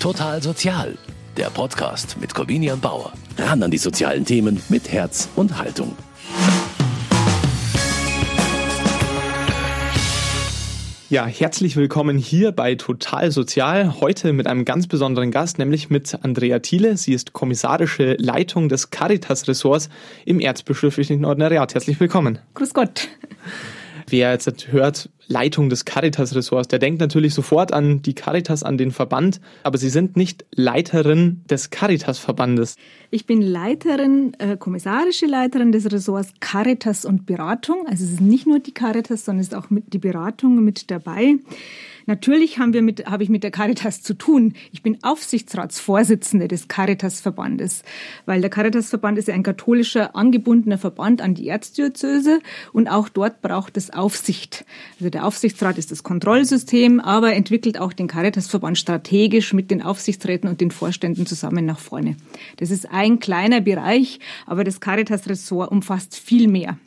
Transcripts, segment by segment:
Total Sozial, der Podcast mit Corvinian Bauer. Ran an die sozialen Themen mit Herz und Haltung. Ja, herzlich willkommen hier bei Total Sozial. Heute mit einem ganz besonderen Gast, nämlich mit Andrea Thiele. Sie ist kommissarische Leitung des Caritas-Ressorts im Erzbischöflichen Ordinariat. Herzlich willkommen. Grüß Gott. Wer jetzt hört, Leitung des Caritas-Ressorts, der denkt natürlich sofort an die Caritas, an den Verband, aber Sie sind nicht Leiterin des Caritas-Verbandes. Ich bin Leiterin, äh, kommissarische Leiterin des Ressorts Caritas und Beratung. Also es ist nicht nur die Caritas, sondern es ist auch mit die Beratung mit dabei. Natürlich haben wir mit, habe ich mit der Caritas zu tun. Ich bin Aufsichtsratsvorsitzende des Caritas-Verbandes, weil der Caritas-Verband ist ja ein katholischer angebundener Verband an die Erzdiözese und auch dort braucht es Aufsicht. Also der Aufsichtsrat ist das Kontrollsystem, aber entwickelt auch den Caritas-Verband strategisch mit den Aufsichtsräten und den Vorständen zusammen nach vorne. Das ist ein kleiner Bereich, aber das Caritas-Ressort umfasst viel mehr.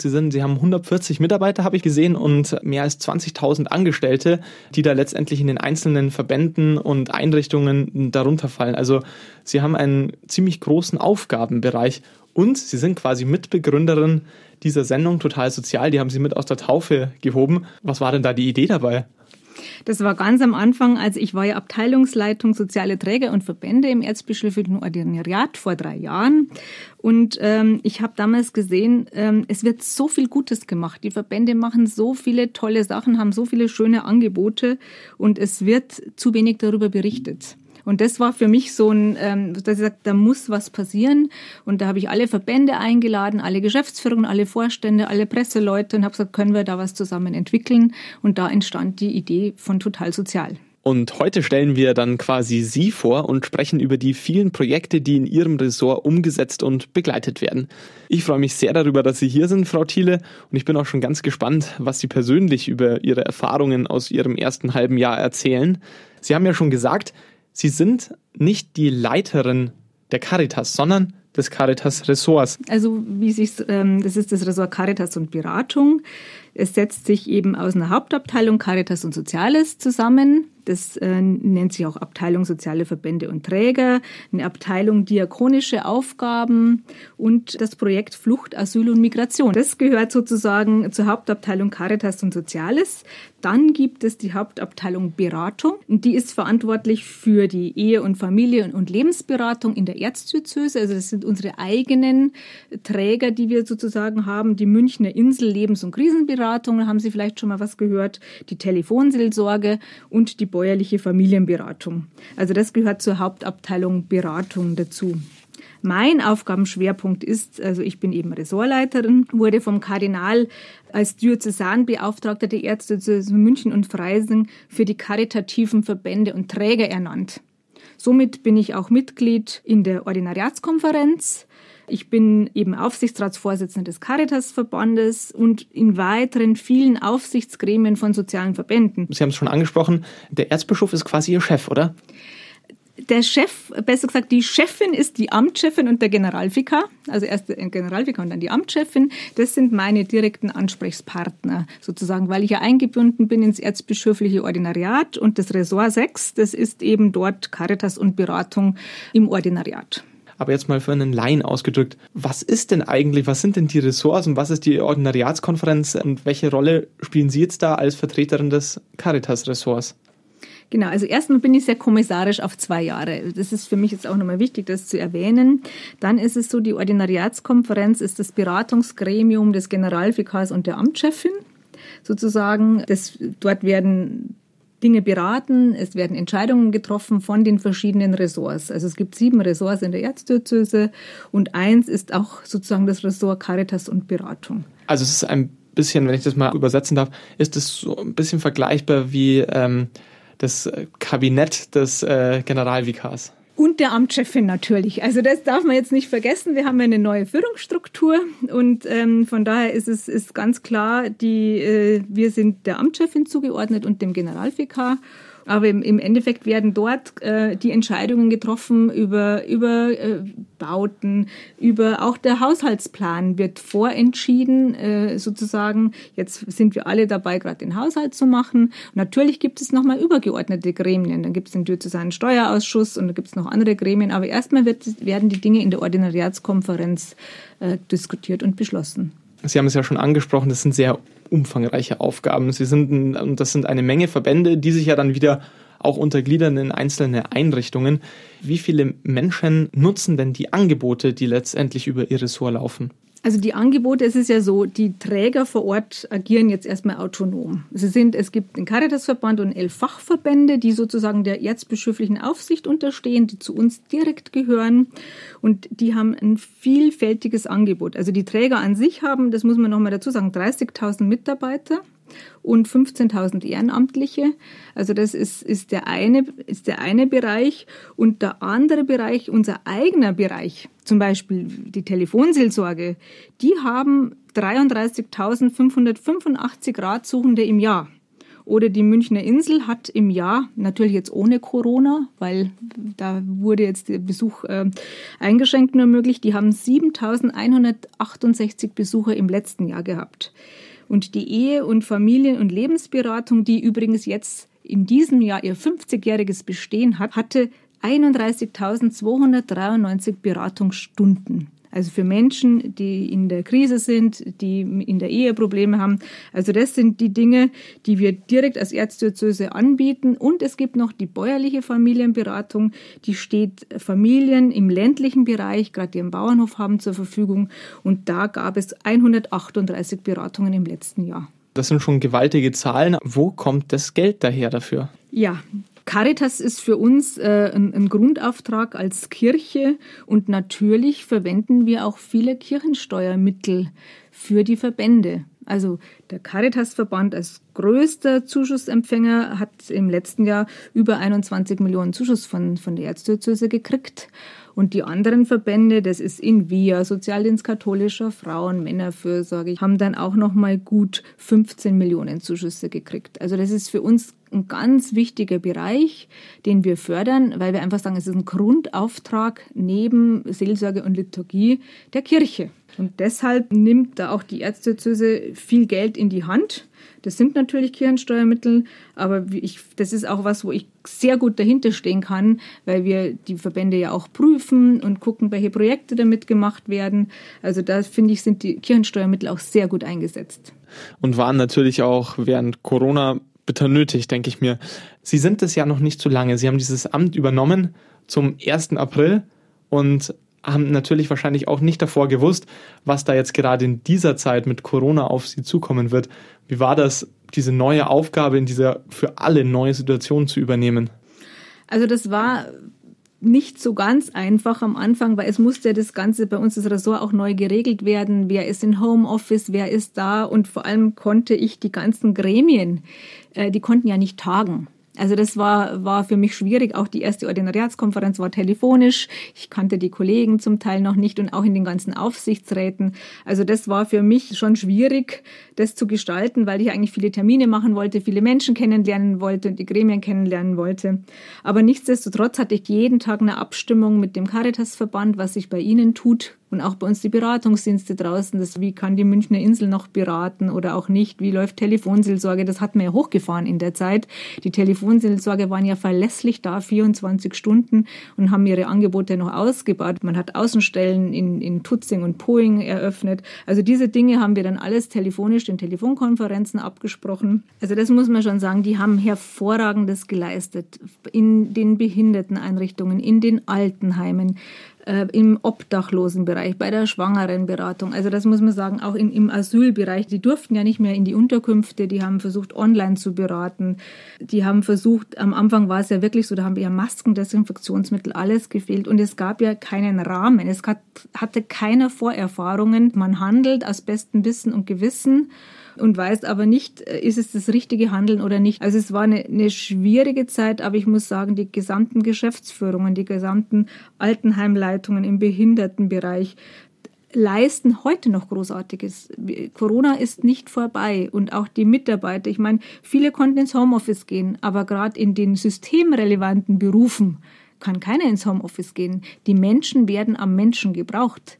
Sie sind, Sie haben 140 Mitarbeiter, habe ich gesehen, und mehr als 20.000 Angestellte, die da letztendlich in den einzelnen Verbänden und Einrichtungen darunter fallen. Also Sie haben einen ziemlich großen Aufgabenbereich und Sie sind quasi Mitbegründerin dieser Sendung Total Sozial. Die haben Sie mit aus der Taufe gehoben. Was war denn da die Idee dabei? Das war ganz am Anfang, als ich war ja Abteilungsleitung soziale Träger und Verbände im Erzbischöflichen Ordinariat vor drei Jahren. Und ähm, ich habe damals gesehen, ähm, es wird so viel Gutes gemacht. Die Verbände machen so viele tolle Sachen, haben so viele schöne Angebote und es wird zu wenig darüber berichtet. Und das war für mich so ein, ähm, dass ich gesagt, da muss was passieren. Und da habe ich alle Verbände eingeladen, alle Geschäftsführungen, alle Vorstände, alle Presseleute und habe gesagt, können wir da was zusammen entwickeln? Und da entstand die Idee von Total Sozial. Und heute stellen wir dann quasi Sie vor und sprechen über die vielen Projekte, die in Ihrem Ressort umgesetzt und begleitet werden. Ich freue mich sehr darüber, dass Sie hier sind, Frau Thiele, und ich bin auch schon ganz gespannt, was Sie persönlich über Ihre Erfahrungen aus Ihrem ersten halben Jahr erzählen. Sie haben ja schon gesagt, Sie sind nicht die Leiterin der Caritas, sondern des Caritas-Ressorts. Also wie sich ähm, das ist das Ressort Caritas und Beratung. Es setzt sich eben aus einer Hauptabteilung Caritas und Soziales zusammen. Das äh, nennt sich auch Abteilung Soziale Verbände und Träger, eine Abteilung Diakonische Aufgaben und das Projekt Flucht, Asyl und Migration. Das gehört sozusagen zur Hauptabteilung Caritas und Soziales. Dann gibt es die Hauptabteilung Beratung die ist verantwortlich für die Ehe- und Familie- und Lebensberatung in der Erzdiözese. Also das sind unsere eigenen Träger, die wir sozusagen haben. Die Münchner Insel Lebens- und Krisenberatung, da haben Sie vielleicht schon mal was gehört, die Telefonseelsorge und die bäuerliche Familienberatung. Also das gehört zur Hauptabteilung Beratung dazu. Mein Aufgabenschwerpunkt ist, also ich bin eben Ressortleiterin, wurde vom Kardinal als Diözesanbeauftragter der Erzdiözese München und Freising für die karitativen Verbände und Träger ernannt. Somit bin ich auch Mitglied in der Ordinariatskonferenz. Ich bin eben Aufsichtsratsvorsitzende des Caritas-Verbandes und in weiteren vielen Aufsichtsgremien von sozialen Verbänden. Sie haben es schon angesprochen, der Erzbischof ist quasi Ihr Chef, oder? der Chef, besser gesagt, die Chefin ist die Amtschefin und der Generalvikar. Also erst der Generalvikar und dann die Amtschefin. Das sind meine direkten Ansprechpartner sozusagen, weil ich ja eingebunden bin ins erzbischöfliche Ordinariat und das Ressort 6, das ist eben dort Caritas und Beratung im Ordinariat. Aber jetzt mal für einen Laien ausgedrückt, was ist denn eigentlich, was sind denn die Ressorts und was ist die Ordinariatskonferenz und welche Rolle spielen Sie jetzt da als Vertreterin des Caritas-Ressorts? Genau, also erstmal bin ich sehr kommissarisch auf zwei Jahre. Das ist für mich jetzt auch nochmal wichtig, das zu erwähnen. Dann ist es so, die Ordinariatskonferenz ist das Beratungsgremium des Generalvikars und der Amtschefin sozusagen. Das, dort werden Dinge beraten, es werden Entscheidungen getroffen von den verschiedenen Ressorts. Also es gibt sieben Ressorts in der Erzdiözese und eins ist auch sozusagen das Ressort Caritas und Beratung. Also es ist ein bisschen, wenn ich das mal übersetzen darf, ist es so ein bisschen vergleichbar wie ähm, das Kabinett des äh, Generalvikars. Und der Amtschefin natürlich. Also das darf man jetzt nicht vergessen. Wir haben eine neue Führungsstruktur und ähm, von daher ist es ist ganz klar, die, äh, wir sind der Amtschefin zugeordnet und dem Generalvikar. Aber im, im Endeffekt werden dort äh, die Entscheidungen getroffen über, über äh, Bauten, über auch der Haushaltsplan wird vorentschieden, äh, sozusagen. Jetzt sind wir alle dabei, gerade den Haushalt zu machen. Und natürlich gibt es nochmal übergeordnete Gremien. Dann gibt es den diözesanen Steuerausschuss und da gibt es noch andere Gremien. Aber erstmal wird, werden die Dinge in der Ordinariatskonferenz äh, diskutiert und beschlossen. Sie haben es ja schon angesprochen, das sind sehr umfangreiche Aufgaben. Sie sind, und das sind eine Menge Verbände, die sich ja dann wieder auch untergliedern in einzelne Einrichtungen. Wie viele Menschen nutzen denn die Angebote, die letztendlich über ihr Ressort laufen? Also die Angebote, es ist ja so, die Träger vor Ort agieren jetzt erstmal autonom. Sie sind, es gibt den Caritasverband und elf Fachverbände, die sozusagen der erzbischöflichen Aufsicht unterstehen, die zu uns direkt gehören und die haben ein vielfältiges Angebot. Also die Träger an sich haben, das muss man nochmal dazu sagen, 30.000 Mitarbeiter und 15.000 Ehrenamtliche. Also das ist, ist, der eine, ist der eine Bereich. Und der andere Bereich, unser eigener Bereich, zum Beispiel die Telefonseelsorge, die haben 33.585 Ratsuchende im Jahr. Oder die Münchner Insel hat im Jahr, natürlich jetzt ohne Corona, weil da wurde jetzt der Besuch äh, eingeschränkt nur möglich, die haben 7168 Besucher im letzten Jahr gehabt. Und die Ehe- und Familien- und Lebensberatung, die übrigens jetzt in diesem Jahr ihr 50-jähriges Bestehen hat, hatte 31.293 Beratungsstunden. Also für Menschen, die in der Krise sind, die in der Ehe Probleme haben. Also das sind die Dinge, die wir direkt als Erzdiözese anbieten. Und es gibt noch die bäuerliche Familienberatung. Die steht Familien im ländlichen Bereich, gerade die einen Bauernhof haben, zur Verfügung. Und da gab es 138 Beratungen im letzten Jahr. Das sind schon gewaltige Zahlen. Wo kommt das Geld daher dafür? Ja, Caritas ist für uns äh, ein, ein, Grundauftrag als Kirche und natürlich verwenden wir auch viele Kirchensteuermittel für die Verbände. Also der Caritasverband als größter Zuschussempfänger hat im letzten Jahr über 21 Millionen Zuschuss von, von der Erzdiözese gekriegt. Und die anderen Verbände, das ist in Via, Sozialdienst katholischer Frauen, Männerfürsorge, haben dann auch noch mal gut 15 Millionen Zuschüsse gekriegt. Also das ist für uns ein ganz wichtiger Bereich, den wir fördern, weil wir einfach sagen, es ist ein Grundauftrag neben Seelsorge und Liturgie der Kirche. Und deshalb nimmt da auch die Erzdiözese viel Geld in die Hand. Das sind natürlich Kirchensteuermittel, aber ich, das ist auch was, wo ich sehr gut dahinter stehen kann, weil wir die Verbände ja auch prüfen und gucken, welche Projekte damit gemacht werden. Also da finde ich, sind die Kirchensteuermittel auch sehr gut eingesetzt. Und waren natürlich auch während Corona bitter nötig, denke ich mir. Sie sind es ja noch nicht so lange. Sie haben dieses Amt übernommen zum 1. April und haben natürlich wahrscheinlich auch nicht davor gewusst, was da jetzt gerade in dieser Zeit mit Corona auf sie zukommen wird. Wie war das, diese neue Aufgabe in dieser für alle neue Situation zu übernehmen? Also das war nicht so ganz einfach am Anfang, weil es musste das Ganze bei uns das Ressort auch neu geregelt werden. Wer ist in Homeoffice, wer ist da und vor allem konnte ich die ganzen Gremien, äh, die konnten ja nicht tagen. Also das war, war für mich schwierig. Auch die erste Ordinariatskonferenz war telefonisch. Ich kannte die Kollegen zum Teil noch nicht und auch in den ganzen Aufsichtsräten. Also das war für mich schon schwierig, das zu gestalten, weil ich eigentlich viele Termine machen wollte, viele Menschen kennenlernen wollte und die Gremien kennenlernen wollte. Aber nichtsdestotrotz hatte ich jeden Tag eine Abstimmung mit dem Caritasverband, was sich bei Ihnen tut, und auch bei uns die Beratungsdienste draußen, das, wie kann die Münchner Insel noch beraten oder auch nicht, wie läuft Telefonseelsorge, das hat man ja hochgefahren in der Zeit. Die Telefonseelsorge waren ja verlässlich da, 24 Stunden und haben ihre Angebote noch ausgebaut. Man hat Außenstellen in, in Tutzing und Poing eröffnet. Also diese Dinge haben wir dann alles telefonisch in Telefonkonferenzen abgesprochen. Also das muss man schon sagen, die haben hervorragendes geleistet in den Behinderteneinrichtungen, in den Altenheimen, äh, im Obdachlosenbereich, bei der Schwangerenberatung. Also das muss man sagen, auch in, im Asylbereich. Die durften ja nicht mehr in die Unterkünfte, die haben versucht, online zu beraten. Die haben versucht, am Anfang war es ja wirklich so, da haben ja Masken, Desinfektionsmittel, alles gefehlt. Und es gab ja keinen Rahmen. Es hat, hatte keine Vorerfahrungen. Man handelt aus bestem Wissen und Gewissen und weiß aber nicht, äh, ist es das richtige Handeln oder nicht. Also es war eine, eine schwierige Zeit, aber ich muss sagen, die gesamten Geschäftsführungen, die gesamten Altenheimleitungen im Behindertenbereich leisten heute noch Großartiges. Corona ist nicht vorbei und auch die Mitarbeiter. Ich meine, viele konnten ins Homeoffice gehen, aber gerade in den systemrelevanten Berufen kann keiner ins Homeoffice gehen. Die Menschen werden am Menschen gebraucht.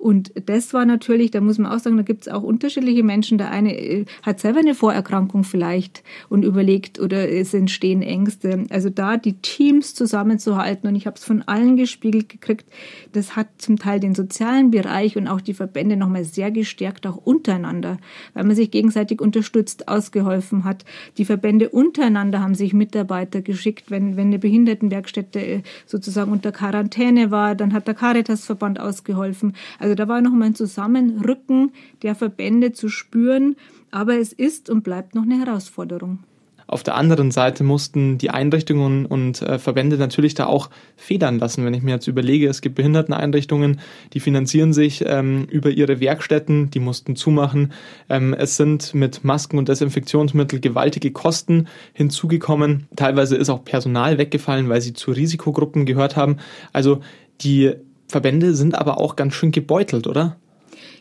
Und das war natürlich, da muss man auch sagen, da gibt es auch unterschiedliche Menschen. Der eine äh, hat selber eine Vorerkrankung vielleicht und überlegt oder es entstehen Ängste. Also da die Teams zusammenzuhalten und ich habe es von allen gespiegelt gekriegt, das hat zum Teil den sozialen Bereich und auch die Verbände nochmal sehr gestärkt, auch untereinander, weil man sich gegenseitig unterstützt, ausgeholfen hat. Die Verbände untereinander haben sich Mitarbeiter geschickt, wenn, wenn eine Behindertenwerkstätte äh, sozusagen unter Quarantäne war, dann hat der Caritasverband ausgeholfen. Also also da war noch mal ein Zusammenrücken der Verbände zu spüren, aber es ist und bleibt noch eine Herausforderung. Auf der anderen Seite mussten die Einrichtungen und äh, Verbände natürlich da auch federn lassen. Wenn ich mir jetzt überlege, es gibt Behinderteneinrichtungen, die finanzieren sich ähm, über ihre Werkstätten, die mussten zumachen. Ähm, es sind mit Masken und Desinfektionsmittel gewaltige Kosten hinzugekommen. Teilweise ist auch Personal weggefallen, weil sie zu Risikogruppen gehört haben. Also die Verbände sind aber auch ganz schön gebeutelt, oder?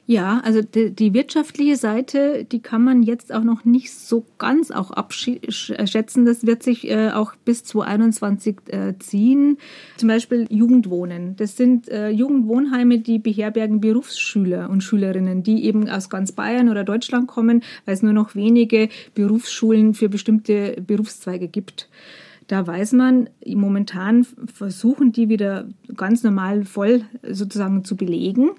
Ja, also die, die, wirtschaftliche Seite, die kann man jetzt auch noch nicht so ganz auch abschätzen. Das wird sich äh, auch bis 2021 äh, ziehen. Zum Beispiel Jugendwohnen. Das sind äh, Jugendwohnheime, die beherbergen Berufsschüler und Schülerinnen, die eben aus ganz Bayern oder Deutschland kommen, weil es nur noch wenige Berufsschulen für bestimmte Berufszweige gibt. Da weiß man, momentan versuchen die wieder ganz normal voll sozusagen zu belegen.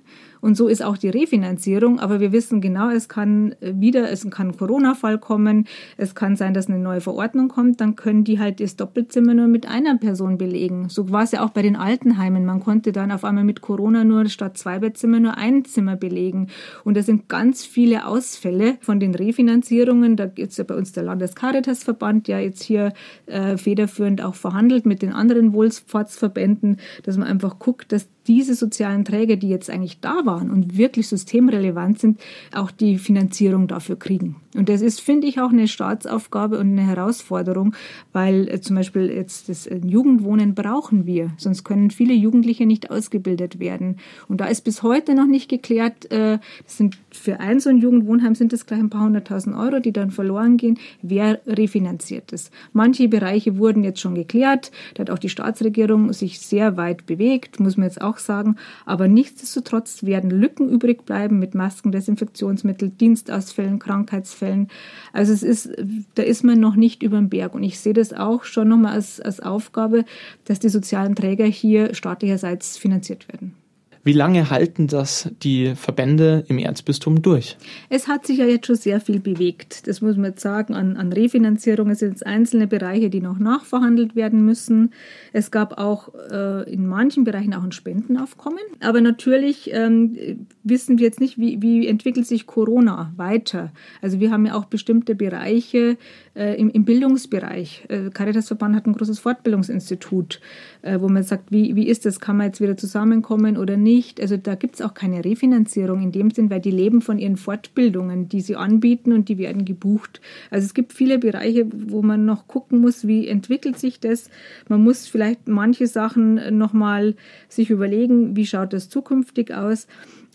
Und so ist auch die Refinanzierung. Aber wir wissen genau, es kann wieder, es kann ein Corona-Fall kommen. Es kann sein, dass eine neue Verordnung kommt. Dann können die halt das Doppelzimmer nur mit einer Person belegen. So war es ja auch bei den Altenheimen. Man konnte dann auf einmal mit Corona nur statt zwei Bettzimmer nur ein Zimmer belegen. Und da sind ganz viele Ausfälle von den Refinanzierungen. Da es ja bei uns der Landescaritasverband, ja jetzt hier äh, federführend auch verhandelt mit den anderen Wohlfahrtsverbänden, dass man einfach guckt, dass diese sozialen Träger, die jetzt eigentlich da waren und wirklich systemrelevant sind, auch die Finanzierung dafür kriegen. Und das ist, finde ich, auch eine Staatsaufgabe und eine Herausforderung, weil äh, zum Beispiel jetzt das äh, Jugendwohnen brauchen wir, sonst können viele Jugendliche nicht ausgebildet werden. Und da ist bis heute noch nicht geklärt, äh, sind für ein so ein Jugendwohnheim sind das gleich ein paar hunderttausend Euro, die dann verloren gehen, wer refinanziert es. Manche Bereiche wurden jetzt schon geklärt, da hat auch die Staatsregierung sich sehr weit bewegt, muss man jetzt auch sagen, aber nichtsdestotrotz werden Lücken übrig bleiben mit Masken, Desinfektionsmittel, Dienstausfällen, Krankheitsfällen, Fällen. Also es ist, da ist man noch nicht über den Berg. Und ich sehe das auch schon nochmal als, als Aufgabe, dass die sozialen Träger hier staatlicherseits finanziert werden. Wie lange halten das die Verbände im Erzbistum durch? Es hat sich ja jetzt schon sehr viel bewegt. Das muss man jetzt sagen. An, an Refinanzierung es sind jetzt einzelne Bereiche, die noch nachverhandelt werden müssen. Es gab auch äh, in manchen Bereichen auch ein Spendenaufkommen. Aber natürlich ähm, wissen wir jetzt nicht, wie, wie entwickelt sich Corona weiter. Also wir haben ja auch bestimmte Bereiche äh, im, im, Bildungsbereich. Äh, Caritasverband hat ein großes Fortbildungsinstitut, äh, wo man sagt, wie, wie ist das? Kann man jetzt wieder zusammenkommen oder nicht? Also da gibt es auch keine Refinanzierung in dem Sinn, weil die leben von ihren Fortbildungen, die sie anbieten und die werden gebucht. Also es gibt viele Bereiche, wo man noch gucken muss, wie entwickelt sich das. Man muss vielleicht manche Sachen nochmal sich überlegen, wie schaut das zukünftig aus.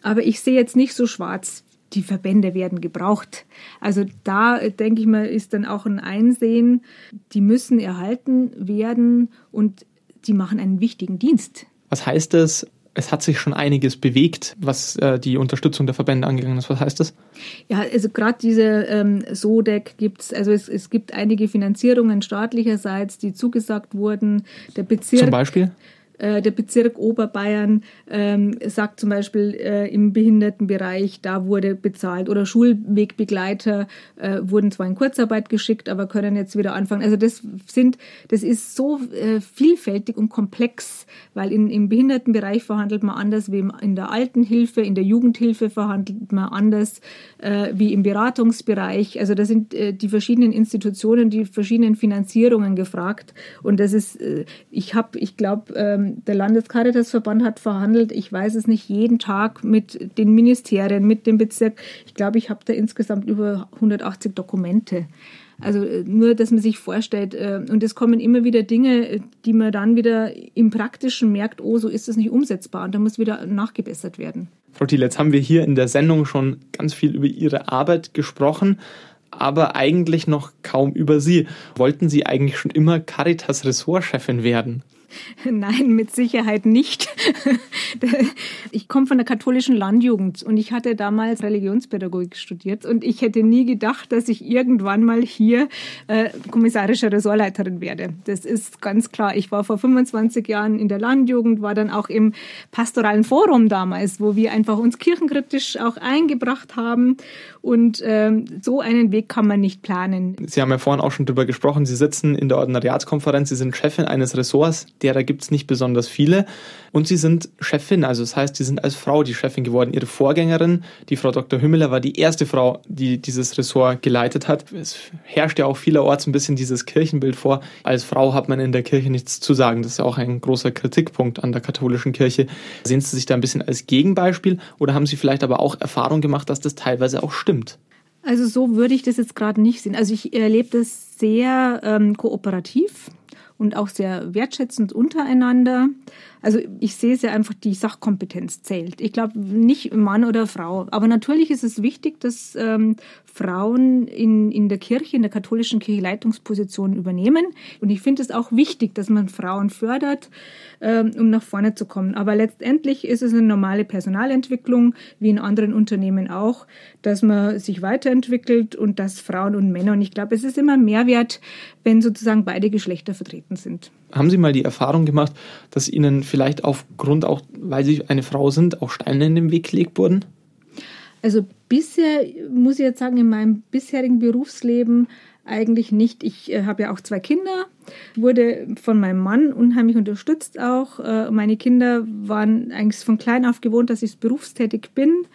Aber ich sehe jetzt nicht so schwarz, die Verbände werden gebraucht. Also da denke ich mal, ist dann auch ein Einsehen, die müssen erhalten werden und die machen einen wichtigen Dienst. Was heißt das es hat sich schon einiges bewegt, was äh, die Unterstützung der Verbände angegangen ist. Was heißt das? Ja, also gerade diese ähm, SODEC gibt es, also es, es gibt einige Finanzierungen staatlicherseits, die zugesagt wurden. Der Bezirk. Zum Beispiel? Äh, der Bezirk Oberbayern ähm, sagt zum Beispiel äh, im Behindertenbereich, da wurde bezahlt oder Schulwegbegleiter äh, wurden zwar in Kurzarbeit geschickt, aber können jetzt wieder anfangen. Also das sind, das ist so äh, vielfältig und komplex, weil in, im Behindertenbereich verhandelt man anders wie in der Altenhilfe, in der Jugendhilfe verhandelt man anders äh, wie im Beratungsbereich. Also da sind äh, die verschiedenen Institutionen, die verschiedenen Finanzierungen gefragt und das ist, ich habe, ich glaube, ähm, ähm, der Landescaritasverband hat verhandelt, ich weiß es nicht, jeden Tag mit den Ministerien, mit dem Bezirk. Ich glaube, ich habe da insgesamt über 180 Dokumente. Also äh, nur, dass man sich vorstellt, äh, und es kommen immer wieder Dinge, die man dann wieder im Praktischen merkt, oh, so ist das nicht umsetzbar und da muss wieder nachgebessert werden. Frau Thiel, jetzt haben wir hier in der Sendung schon ganz viel über Ihre Arbeit gesprochen, aber eigentlich noch kaum über Sie. Wollten Sie eigentlich schon immer Caritas-Ressortchefin werden? Nein, mit Sicherheit nicht. Ich komme von der katholischen Landjugend und ich hatte damals Religionspädagogik studiert und ich hätte nie gedacht, dass ich irgendwann mal hier äh, kommissarische Ressortleiterin werde. Das ist ganz klar. Ich war vor 25 Jahren in der Landjugend, war dann auch im pastoralen Forum damals, wo wir einfach uns kirchenkritisch auch eingebracht haben und ähm, so einen Weg kann man nicht planen. Sie haben ja vorhin auch schon drüber gesprochen. Sie sitzen in der Ordinariatskonferenz, Sie sind Chefin eines Ressorts, derer gibt es nicht besonders viele. Und Sie sind Chefin, also das heißt, Sie sind als Frau die Chefin geworden. Ihre Vorgängerin, die Frau Dr. Hümmeler, war die erste Frau, die dieses Ressort geleitet hat. Es herrscht ja auch vielerorts ein bisschen dieses Kirchenbild vor. Als Frau hat man in der Kirche nichts zu sagen. Das ist ja auch ein großer Kritikpunkt an der katholischen Kirche. Sehen Sie sich da ein bisschen als Gegenbeispiel oder haben Sie vielleicht aber auch Erfahrung gemacht, dass das teilweise auch stimmt? Stimmt? Also so würde ich das jetzt gerade nicht sehen. Also ich erlebe das sehr ähm, kooperativ und auch sehr wertschätzend untereinander. Also ich sehe es ja einfach, die Sachkompetenz zählt. Ich glaube nicht Mann oder Frau. Aber natürlich ist es wichtig, dass ähm, Frauen in, in der Kirche, in der katholischen Kirche Leitungspositionen übernehmen. Und ich finde es auch wichtig, dass man Frauen fördert, ähm, um nach vorne zu kommen. Aber letztendlich ist es eine normale Personalentwicklung, wie in anderen Unternehmen auch, dass man sich weiterentwickelt und dass Frauen und Männer. Und ich glaube, es ist immer Mehrwert, wenn sozusagen beide Geschlechter vertreten sind. Haben Sie mal die Erfahrung gemacht, dass Ihnen vielleicht aufgrund auch, weil Sie eine Frau sind, auch Steine in den Weg gelegt wurden? Also bisher, muss ich jetzt sagen, in meinem bisherigen Berufsleben eigentlich nicht. Ich äh, habe ja auch zwei Kinder, wurde von meinem Mann unheimlich unterstützt auch. Äh, meine Kinder waren eigentlich von klein auf gewohnt, dass ich berufstätig bin.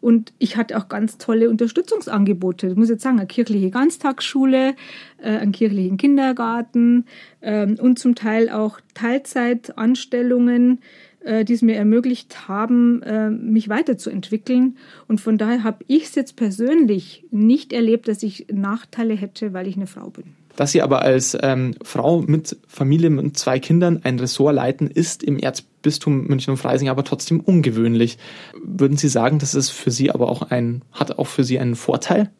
Und ich hatte auch ganz tolle Unterstützungsangebote. Ich muss jetzt sagen, eine kirchliche Ganztagsschule, äh, einen kirchlichen Kindergarten ähm, und zum Teil auch Teilzeitanstellungen, äh, die es mir ermöglicht haben, äh, mich weiterzuentwickeln. Und von daher habe ich es jetzt persönlich nicht erlebt, dass ich Nachteile hätte, weil ich eine Frau bin. Dass Sie aber als ähm, Frau mit Familie und zwei Kindern ein Ressort leiten, ist im Erzbistum München und Freising aber trotzdem ungewöhnlich. Würden Sie sagen, das ist für Sie aber auch ein, hat auch für Sie einen Vorteil?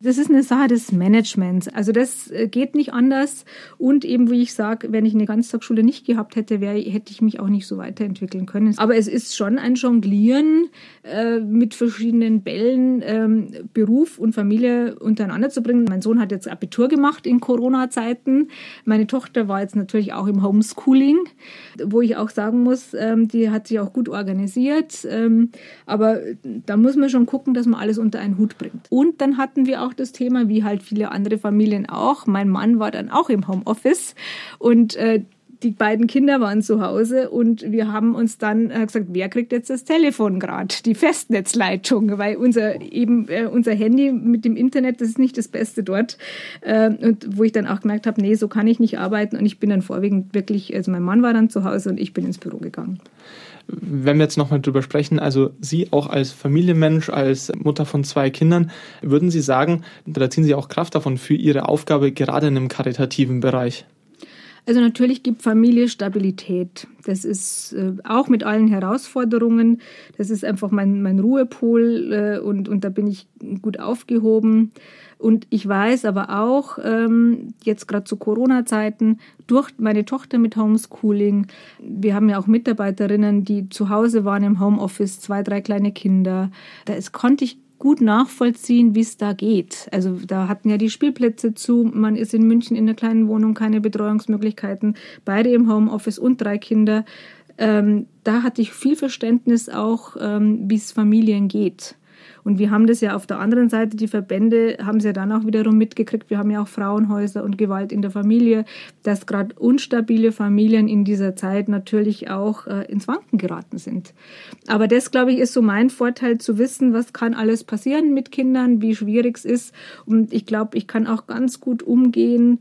Das ist eine Sache des Managements. Also das äh, geht nicht anders. Und eben, wie ich sage, wenn ich eine Ganztagsschule nicht gehabt hätte, wär, hätte ich mich auch nicht so weiterentwickeln können. Aber es ist schon ein Jonglieren äh, mit verschiedenen Bällen, ähm, Beruf und Familie untereinander zu bringen. Mein Sohn hat jetzt Abitur gemacht in Corona-Zeiten. Meine Tochter war jetzt natürlich auch im Homeschooling, wo ich auch sagen muss, ähm, die hat sich auch gut organisiert. Ähm, aber da muss man schon gucken, dass man alles unter einen Hut bringt. Und dann hatten wir auch auch das Thema, wie halt viele andere Familien auch. Mein Mann war dann auch im Homeoffice und äh, die beiden Kinder waren zu Hause und wir haben uns dann äh, gesagt, wer kriegt jetzt das Telefon gerade, die Festnetzleitung, weil unser eben äh, unser Handy mit dem Internet, das ist nicht das Beste dort. Äh, und wo ich dann auch gemerkt habe, nee, so kann ich nicht arbeiten und ich bin dann vorwiegend wirklich, also mein Mann war dann zu Hause und ich bin ins Büro gegangen wenn wir jetzt nochmal drüber sprechen, also Sie auch als Familienmensch, als Mutter von zwei Kindern, würden Sie sagen, da ziehen Sie auch Kraft davon für Ihre Aufgabe gerade in einem karitativen Bereich? Also natürlich gibt Familie Stabilität. Das ist äh, auch mit allen Herausforderungen. Das ist einfach mein, mein Ruhepol äh, und, und da bin ich gut aufgehoben. Und ich weiß aber auch, ähm, jetzt gerade zu Corona-Zeiten, durch meine Tochter mit Homeschooling, wir haben ja auch Mitarbeiterinnen, die zu Hause waren im Homeoffice, zwei, drei kleine Kinder, da konnte ich gut nachvollziehen, wie es da geht. Also da hatten ja die Spielplätze zu, man ist in München in einer kleinen Wohnung, keine Betreuungsmöglichkeiten, beide im Homeoffice und drei Kinder. Ähm, da hatte ich viel Verständnis auch, ähm, wie es Familien geht. Und wir haben das ja auf der anderen Seite, die Verbände haben es ja dann auch wiederum mitgekriegt. Wir haben ja auch Frauenhäuser und Gewalt in der Familie, dass gerade unstabile Familien in dieser Zeit natürlich auch äh, ins Wanken geraten sind. Aber das, glaube ich, ist so mein Vorteil zu wissen, was kann alles passieren mit Kindern, wie schwierig es ist. Und ich glaube, ich kann auch ganz gut umgehen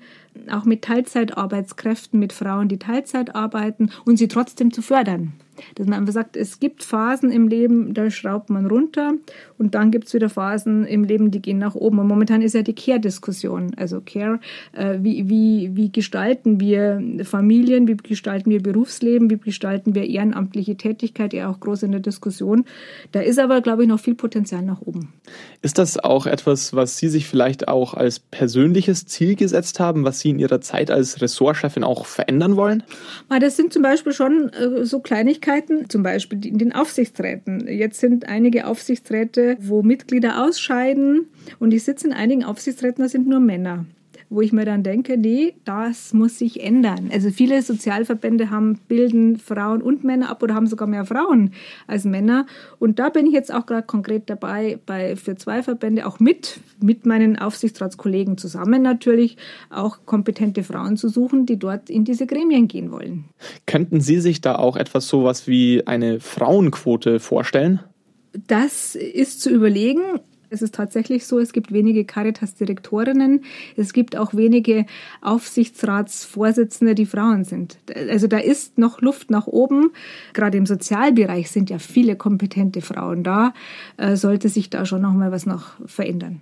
auch mit Teilzeitarbeitskräften, mit Frauen, die Teilzeit arbeiten und sie trotzdem zu fördern. Dass man einfach sagt, es gibt Phasen im Leben, da schraubt man runter und dann gibt es wieder Phasen im Leben, die gehen nach oben. Und momentan ist ja die Care-Diskussion. Also Care, äh, wie, wie, wie gestalten wir Familien, wie gestalten wir Berufsleben, wie gestalten wir ehrenamtliche Tätigkeit, ja auch groß in der Diskussion. Da ist aber, glaube ich, noch viel Potenzial nach oben. Ist das auch etwas, was Sie sich vielleicht auch als persönliches Ziel gesetzt haben, was Sie in Ihrer Zeit als Ressortchefin auch verändern wollen? Das sind zum Beispiel schon äh, so Kleinigkeiten, zum Beispiel in den Aufsichtsräten. Jetzt sind einige Aufsichtsräte, wo Mitglieder ausscheiden und ich sitze in einigen Aufsichtsräten, da sind nur Männer wo ich mir dann denke, nee, das muss sich ändern. Also viele Sozialverbände haben, bilden Frauen und Männer ab oder haben sogar mehr Frauen als Männer. Und da bin ich jetzt auch gerade konkret dabei, bei, für zwei Verbände auch mit, mit meinen Aufsichtsratskollegen zusammen natürlich, auch kompetente Frauen zu suchen, die dort in diese Gremien gehen wollen. Könnten Sie sich da auch etwas sowas wie eine Frauenquote vorstellen? Das ist zu überlegen. Es ist tatsächlich so, es gibt wenige Caritas-Direktorinnen, es gibt auch wenige Aufsichtsratsvorsitzende, die Frauen sind. Also da ist noch Luft nach oben. Gerade im Sozialbereich sind ja viele kompetente Frauen da. Äh, sollte sich da schon noch mal was noch verändern.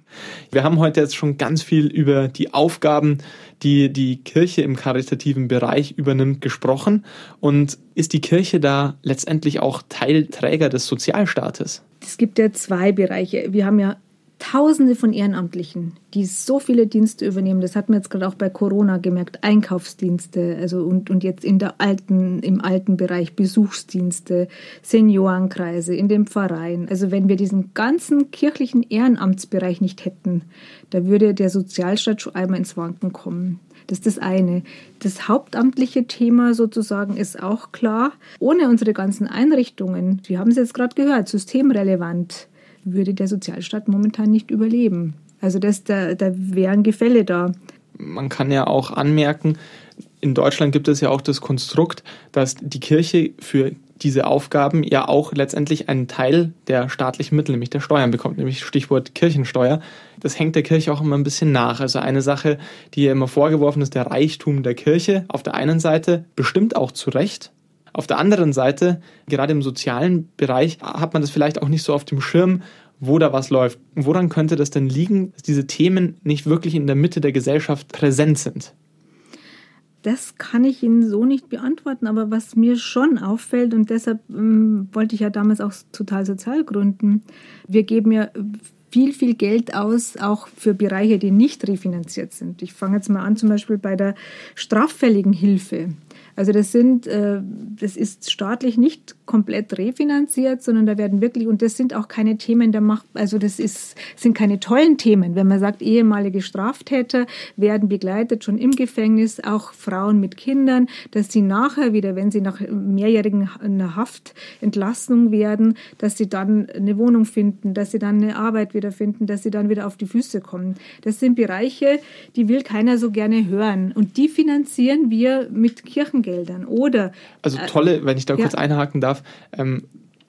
Wir haben heute jetzt schon ganz viel über die Aufgaben, die die Kirche im karitativen Bereich übernimmt, gesprochen. Und ist die Kirche da letztendlich auch Teilträger des Sozialstaates? Es gibt ja zwei Bereiche. Wir haben ja Tausende von Ehrenamtlichen, die so viele Dienste übernehmen. Das hat man jetzt gerade auch bei Corona gemerkt. Einkaufsdienste, also und, und jetzt in der alten, im alten Bereich Besuchsdienste, Seniorenkreise, in den Pfarreien. Also wenn wir diesen ganzen kirchlichen Ehrenamtsbereich nicht hätten, da würde der Sozialstaat schon einmal ins Wanken kommen. Das ist das eine. Das hauptamtliche Thema sozusagen ist auch klar. Ohne unsere ganzen Einrichtungen, wir haben es jetzt gerade gehört, systemrelevant, würde der Sozialstaat momentan nicht überleben. Also das, da, da wären Gefälle da. Man kann ja auch anmerken, in Deutschland gibt es ja auch das Konstrukt, dass die Kirche für diese Aufgaben ja auch letztendlich einen Teil der staatlichen Mittel, nämlich der Steuern bekommt, nämlich Stichwort Kirchensteuer. Das hängt der Kirche auch immer ein bisschen nach. Also eine Sache, die ja immer vorgeworfen ist, der Reichtum der Kirche auf der einen Seite bestimmt auch zu Recht, auf der anderen Seite, gerade im sozialen Bereich, hat man das vielleicht auch nicht so auf dem Schirm, wo da was läuft. Woran könnte das denn liegen, dass diese Themen nicht wirklich in der Mitte der Gesellschaft präsent sind? Das kann ich Ihnen so nicht beantworten, aber was mir schon auffällt, und deshalb ähm, wollte ich ja damals auch total sozial gründen, wir geben ja viel, viel Geld aus, auch für Bereiche, die nicht refinanziert sind. Ich fange jetzt mal an, zum Beispiel bei der straffälligen Hilfe. Also das sind, äh, das ist staatlich nicht komplett refinanziert, sondern da werden wirklich, und das sind auch keine Themen der Macht, also das ist, sind keine tollen Themen. Wenn man sagt, ehemalige Straftäter werden begleitet, schon im Gefängnis, auch Frauen mit Kindern, dass sie nachher wieder, wenn sie nach mehrjährigen Haftentlassung werden, dass sie dann eine Wohnung finden, dass sie dann eine Arbeit wieder finden, dass sie dann wieder auf die Füße kommen. Das sind Bereiche, die will keiner so gerne hören. Und die finanzieren wir mit Kirchen Geldern oder. Also äh, tolle, wenn ich da ja. kurz einhaken darf, ähm,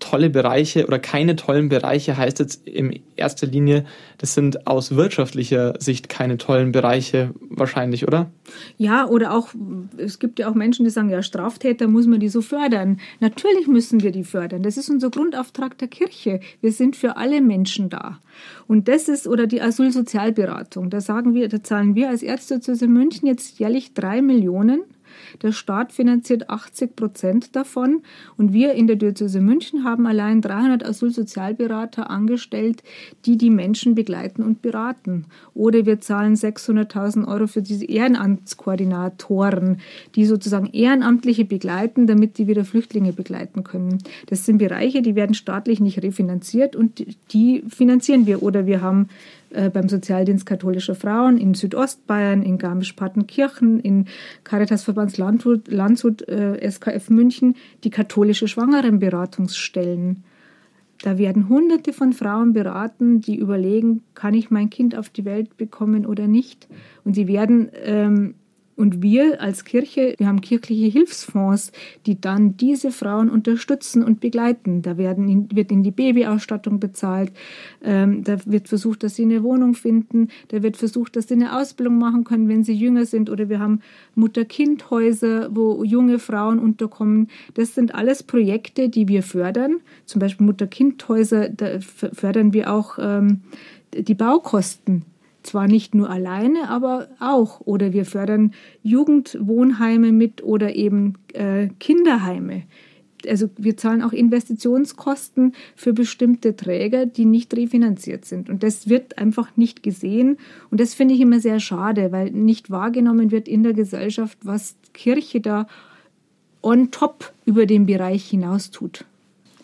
tolle Bereiche oder keine tollen Bereiche heißt jetzt in erster Linie, das sind aus wirtschaftlicher Sicht keine tollen Bereiche wahrscheinlich, oder? Ja, oder auch, es gibt ja auch Menschen, die sagen, ja, Straftäter muss man die so fördern. Natürlich müssen wir die fördern. Das ist unser Grundauftrag der Kirche. Wir sind für alle Menschen da. Und das ist, oder die Asylsozialberatung, da sagen wir, da zahlen wir als Ärzte zu München jetzt jährlich drei Millionen der Staat finanziert 80 Prozent davon und wir in der Diözese München haben allein 300 Asylsozialberater angestellt, die die Menschen begleiten und beraten. Oder wir zahlen 600.000 Euro für diese Ehrenamtskoordinatoren, die sozusagen Ehrenamtliche begleiten, damit die wieder Flüchtlinge begleiten können. Das sind Bereiche, die werden staatlich nicht refinanziert und die finanzieren wir. Oder wir haben äh, beim Sozialdienst katholischer Frauen in Südostbayern, in Garmisch-Partenkirchen, in Caritasverbands Landshut, Landshut äh, SKF München die katholische Schwangerenberatungsstellen. Da werden Hunderte von Frauen beraten, die überlegen, kann ich mein Kind auf die Welt bekommen oder nicht. Und sie werden ähm, Und wir als Kirche, wir haben kirchliche Hilfsfonds, die dann diese Frauen unterstützen und begleiten. Da werden, wird in die Babyausstattung bezahlt, ähm, da wird versucht, dass sie eine Wohnung finden, da wird versucht, dass sie eine Ausbildung machen können, wenn sie jünger sind. Oder wir haben Mutter-Kind-Häuser, wo junge Frauen unterkommen. Das sind alles Projekte, die wir fördern. Zum Beispiel Mutter-Kind-Häuser, da fördern wir auch ähm, die Baukosten zwar nicht nur alleine, aber auch. Oder wir fördern Jugendwohnheime mit oder eben äh, Kinderheime. Also wir zahlen auch Investitionskosten für bestimmte Träger, die nicht refinanziert sind. Und das wird einfach nicht gesehen. Und das finde ich immer sehr schade, weil nicht wahrgenommen wird in der Gesellschaft, was Kirche da on top über den Bereich hinaus tut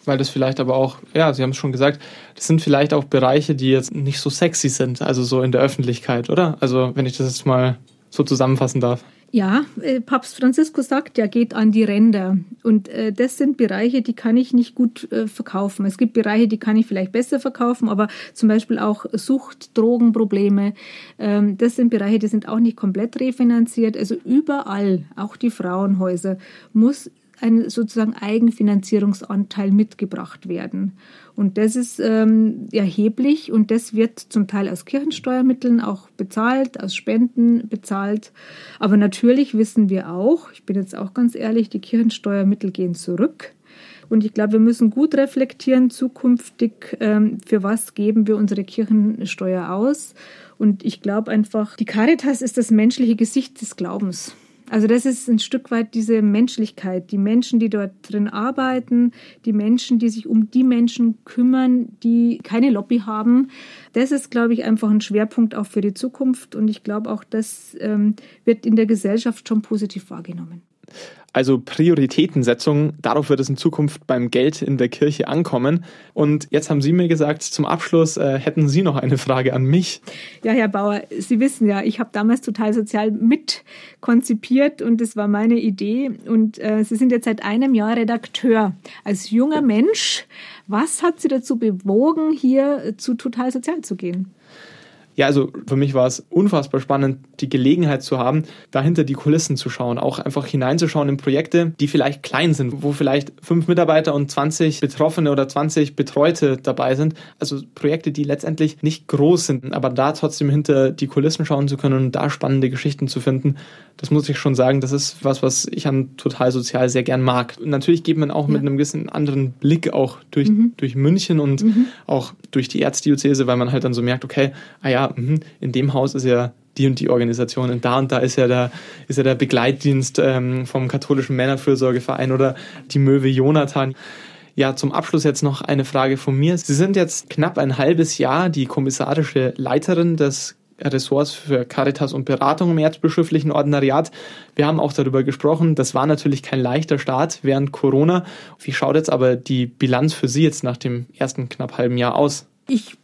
weil das vielleicht aber auch, ja, Sie haben es schon gesagt, das sind vielleicht auch Bereiche, die jetzt nicht so sexy sind, also so in der Öffentlichkeit, oder? Also wenn ich das jetzt mal so zusammenfassen darf. Ja, äh, Papst Franziskus sagt, ja, geht an die Ränder. Und äh, das sind Bereiche, die kann ich nicht gut äh, verkaufen. Es gibt Bereiche, die kann ich vielleicht besser verkaufen, aber zum Beispiel auch Sucht, Drogenprobleme, ähm, das sind Bereiche, die sind auch nicht komplett refinanziert. Also überall, auch die Frauenhäuser, muss ein sozusagen Eigenfinanzierungsanteil mitgebracht werden. Und das ist ähm, erheblich und das wird zum Teil aus Kirchensteuermitteln auch bezahlt, aus Spenden bezahlt. Aber natürlich wissen wir auch, ich bin jetzt auch ganz ehrlich, die Kirchensteuermittel gehen zurück. Und ich glaube, wir müssen gut reflektieren zukünftig, ähm, für was geben wir unsere Kirchensteuer aus. Und ich glaube einfach, die Caritas ist das menschliche Gesicht des Glaubens. Also das ist ein Stück weit diese Menschlichkeit, die Menschen, die dort drin arbeiten, die Menschen, die sich um die Menschen kümmern, die keine Lobby haben. Das ist, glaube ich, einfach ein Schwerpunkt auch für die Zukunft und ich glaube auch, das ähm, wird in der Gesellschaft schon positiv wahrgenommen. Also Prioritätensetzung, darauf wird es in Zukunft beim Geld in der Kirche ankommen. Und jetzt haben Sie mir gesagt, zum Abschluss äh, hätten Sie noch eine Frage an mich. Ja, Herr Bauer, Sie wissen ja, ich habe damals total sozial mitkonzipiert und das war meine Idee. Und äh, Sie sind jetzt seit einem Jahr Redakteur. Als junger Mensch, was hat Sie dazu bewogen, hier zu total sozial zu gehen? Ja, also für mich war es unfassbar spannend, die Gelegenheit zu haben, dahinter die Kulissen zu schauen, auch einfach hineinzuschauen in Projekte, die vielleicht klein sind, wo vielleicht fünf Mitarbeiter und 20 Betroffene oder 20 Betreute dabei sind. Also Projekte, die letztendlich nicht groß sind, aber da trotzdem hinter die Kulissen schauen zu können und da spannende Geschichten zu finden, das muss ich schon sagen, das ist was, was ich an total sozial sehr gern mag. Und natürlich geht man auch ja. mit einem gewissen anderen Blick auch durch, mhm. durch München und mhm. auch durch die Erzdiözese, weil man halt dann so merkt, okay, ah ja, mh, in dem Haus ist ja die und die Organisation und da und da ist ja der, ist ja der Begleitdienst ähm, vom katholischen Männerfürsorgeverein oder die Möwe Jonathan. Ja, zum Abschluss jetzt noch eine Frage von mir. Sie sind jetzt knapp ein halbes Jahr die kommissarische Leiterin des Ressorts für Caritas und Beratung im erzbischöflichen Ordinariat. Wir haben auch darüber gesprochen, das war natürlich kein leichter Start während Corona. Wie schaut jetzt aber die Bilanz für Sie jetzt nach dem ersten knapp halben Jahr aus? Ich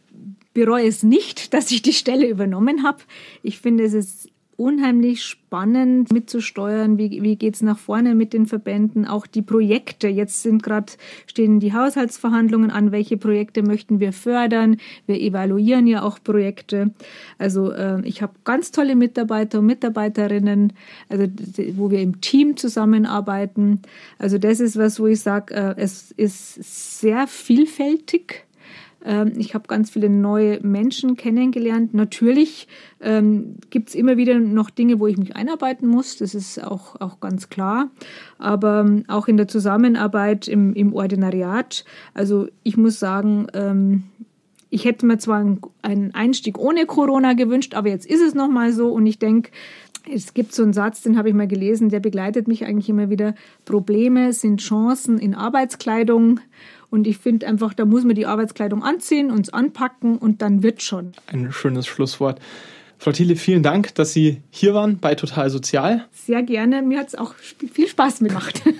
bereue es nicht, dass ich die Stelle übernommen habe. Ich finde, es ist unheimlich spannend mitzusteuern. Wie, wie geht es nach vorne mit den Verbänden? Auch die Projekte. Jetzt sind gerade stehen die Haushaltsverhandlungen an. Welche Projekte möchten wir fördern? Wir evaluieren ja auch Projekte. Also äh, ich habe ganz tolle Mitarbeiter und Mitarbeiterinnen, also wo wir im Team zusammenarbeiten. Also das ist was, wo ich sage, äh, es ist sehr vielfältig ich habe ganz viele neue Menschen kennengelernt. Natürlich ähm, gibt es immer wieder noch Dinge, wo ich mich einarbeiten muss. Das ist auch, auch ganz klar. Aber ähm, auch in der Zusammenarbeit im, im Ordinariat. Also ich muss sagen, ähm, ich hätte mir zwar einen Einstieg ohne Corona gewünscht, aber jetzt ist es nochmal so und ich denke, es gibt so einen Satz, den habe ich mal gelesen, der begleitet mich eigentlich immer wieder. Probleme sind Chancen in Arbeitskleidung. Und ich finde einfach, da muss man die Arbeitskleidung anziehen, uns anpacken und dann wird schon. Ein schönes Schlusswort. Frau Thiele, vielen Dank, dass Sie hier waren bei Total Sozial. Sehr gerne. Mir hat es auch viel Spaß gemacht.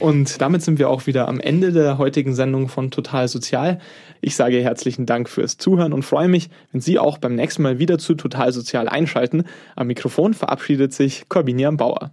Und damit sind wir auch wieder am Ende der heutigen Sendung von Total Sozial. Ich sage herzlichen Dank fürs Zuhören und freue mich, wenn Sie auch beim nächsten Mal wieder zu Total Sozial einschalten. Am Mikrofon verabschiedet sich Corbinian Bauer.